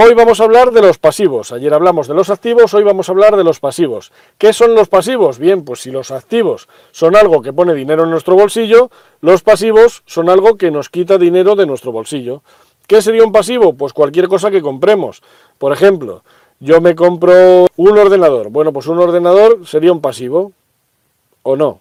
Hoy vamos a hablar de los pasivos. Ayer hablamos de los activos, hoy vamos a hablar de los pasivos. ¿Qué son los pasivos? Bien, pues si los activos son algo que pone dinero en nuestro bolsillo, los pasivos son algo que nos quita dinero de nuestro bolsillo. ¿Qué sería un pasivo? Pues cualquier cosa que compremos. Por ejemplo, yo me compro un ordenador. Bueno, pues un ordenador sería un pasivo. ¿O no?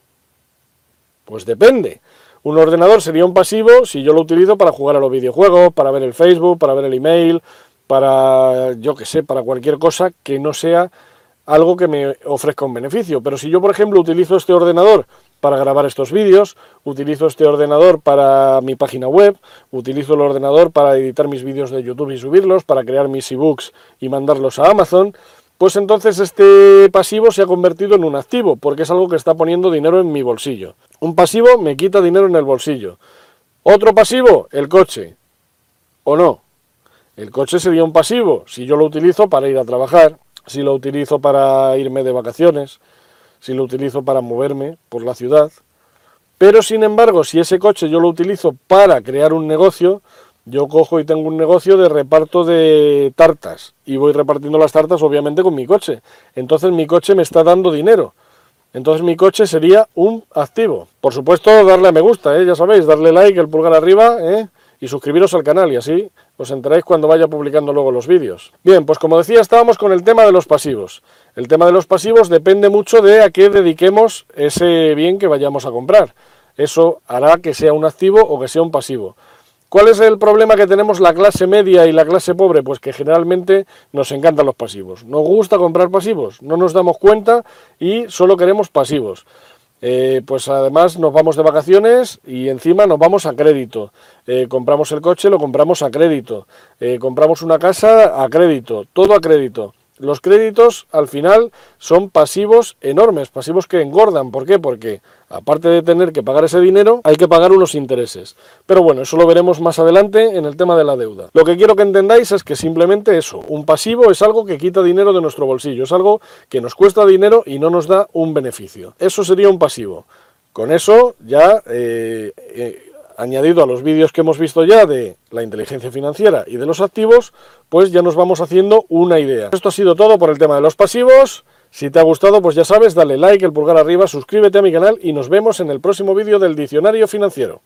Pues depende. Un ordenador sería un pasivo si yo lo utilizo para jugar a los videojuegos, para ver el Facebook, para ver el email, para, yo que sé, para cualquier cosa que no sea algo que me ofrezca un beneficio. Pero si yo, por ejemplo, utilizo este ordenador para grabar estos vídeos, utilizo este ordenador para mi página web, utilizo el ordenador para editar mis vídeos de YouTube y subirlos, para crear mis ebooks y mandarlos a Amazon, pues entonces este pasivo se ha convertido en un activo, porque es algo que está poniendo dinero en mi bolsillo. Un pasivo me quita dinero en el bolsillo. Otro pasivo, el coche. ¿O no? El coche sería un pasivo, si yo lo utilizo para ir a trabajar, si lo utilizo para irme de vacaciones, si lo utilizo para moverme por la ciudad. Pero sin embargo, si ese coche yo lo utilizo para crear un negocio, yo cojo y tengo un negocio de reparto de tartas y voy repartiendo las tartas obviamente con mi coche. Entonces mi coche me está dando dinero. Entonces mi coche sería un activo. Por supuesto, darle a me gusta, ¿eh? ya sabéis, darle like, el pulgar arriba, ¿eh? Y suscribiros al canal y así os enteráis cuando vaya publicando luego los vídeos. Bien, pues como decía, estábamos con el tema de los pasivos. El tema de los pasivos depende mucho de a qué dediquemos ese bien que vayamos a comprar. Eso hará que sea un activo o que sea un pasivo. ¿Cuál es el problema que tenemos la clase media y la clase pobre? Pues que generalmente nos encantan los pasivos. Nos gusta comprar pasivos, no nos damos cuenta y solo queremos pasivos. Eh, pues además nos vamos de vacaciones y encima nos vamos a crédito. Eh, compramos el coche, lo compramos a crédito. Eh, compramos una casa a crédito, todo a crédito. Los créditos al final son pasivos enormes, pasivos que engordan. ¿Por qué? Porque aparte de tener que pagar ese dinero, hay que pagar unos intereses. Pero bueno, eso lo veremos más adelante en el tema de la deuda. Lo que quiero que entendáis es que simplemente eso, un pasivo es algo que quita dinero de nuestro bolsillo, es algo que nos cuesta dinero y no nos da un beneficio. Eso sería un pasivo. Con eso ya eh, eh, añadido a los vídeos que hemos visto ya de la inteligencia financiera y de los activos, pues ya nos vamos haciendo una idea. Esto ha sido todo por el tema de los pasivos. Si te ha gustado, pues ya sabes, dale like, el pulgar arriba, suscríbete a mi canal y nos vemos en el próximo vídeo del Diccionario Financiero.